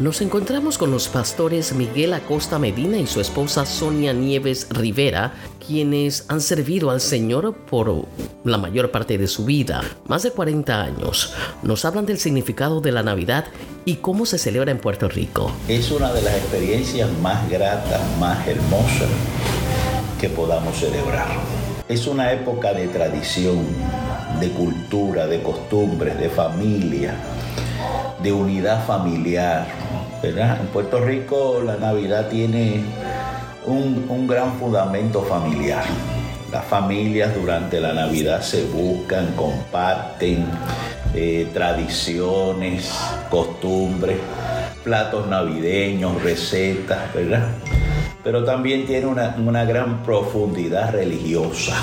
Nos encontramos con los pastores Miguel Acosta Medina y su esposa Sonia Nieves Rivera, quienes han servido al Señor por la mayor parte de su vida, más de 40 años. Nos hablan del significado de la Navidad y cómo se celebra en Puerto Rico. Es una de las experiencias más gratas, más hermosas que podamos celebrar. Es una época de tradición, de cultura, de costumbres, de familia, de unidad familiar. En Puerto Rico la Navidad tiene un, gran fundamento familiar. Las familias durante la Navidad se buscan, comparten eh, tradiciones, costumbres, platos navideños, recetas, ¿verdad? Pero también tiene una, una gran profundidad religiosa,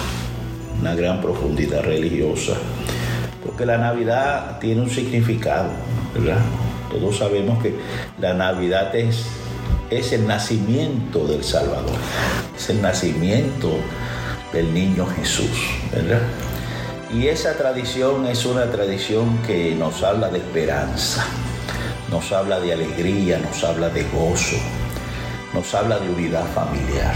una gran profundidad religiosa, porque la Navidad tiene un significado, ¿verdad? Todos sabemos que la Navidad es, es el nacimiento del Salvador, es el nacimiento del niño Jesús, ¿verdad? Y esa tradición es una tradición que nos habla de esperanza, nos habla de alegría, nos habla de gozo, nos habla de unidad familiar,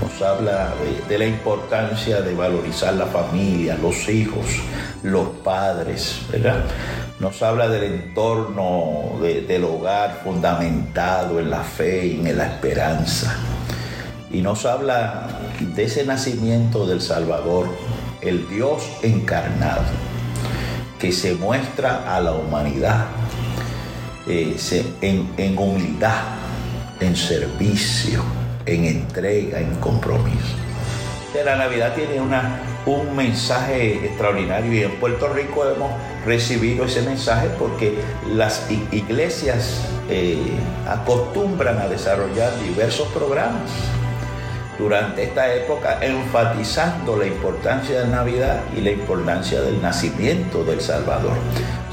nos habla de, la importancia de valorizar la familia, los hijos, los padres, ¿verdad? nos habla del entorno del hogar fundamentado en la fe y en la esperanza. Y nos habla de ese nacimiento del Salvador, el Dios encarnado, que se muestra a la humanidad eh, en humildad, en servicio, en entrega, en compromiso. La Navidad tiene una un mensaje extraordinario y en Puerto Rico hemos recibido ese mensaje porque las iglesias eh, acostumbran a desarrollar diversos programas durante esta época enfatizando la importancia de Navidad y la importancia del nacimiento del Salvador.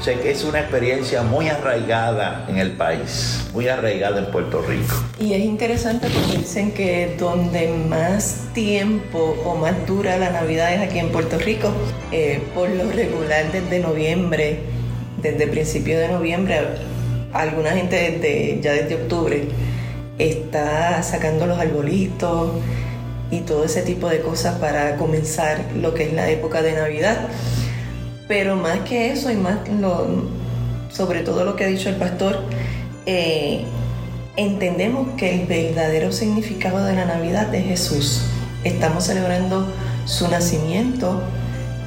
Sé que es una experiencia muy arraigada en el país, muy arraigada en Puerto Rico. Y es interesante porque dicen que donde más tiempo o más dura la Navidad es aquí en Puerto Rico, eh, por lo regular desde noviembre, desde principio de noviembre, alguna gente desde, ya desde octubre está sacando los arbolitos y todo ese tipo de cosas para comenzar lo que es la época de Navidad. Pero más que eso y más sobre todo lo que ha dicho el pastor, eh, entendemos que el verdadero significado de la Navidad es Jesús. Estamos celebrando su nacimiento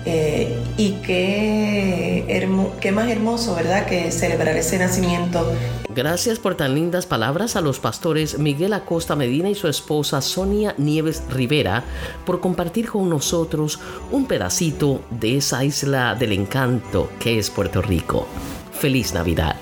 eh, y qué, qué más hermoso, ¿verdad?, que celebrar ese nacimiento Gracias por tan lindas palabras a los pastores Miguel Acosta Medina y su esposa Sonia Nieves Rivera por compartir con nosotros un pedacito de esa isla del encanto que es Puerto Rico. Feliz Navidad.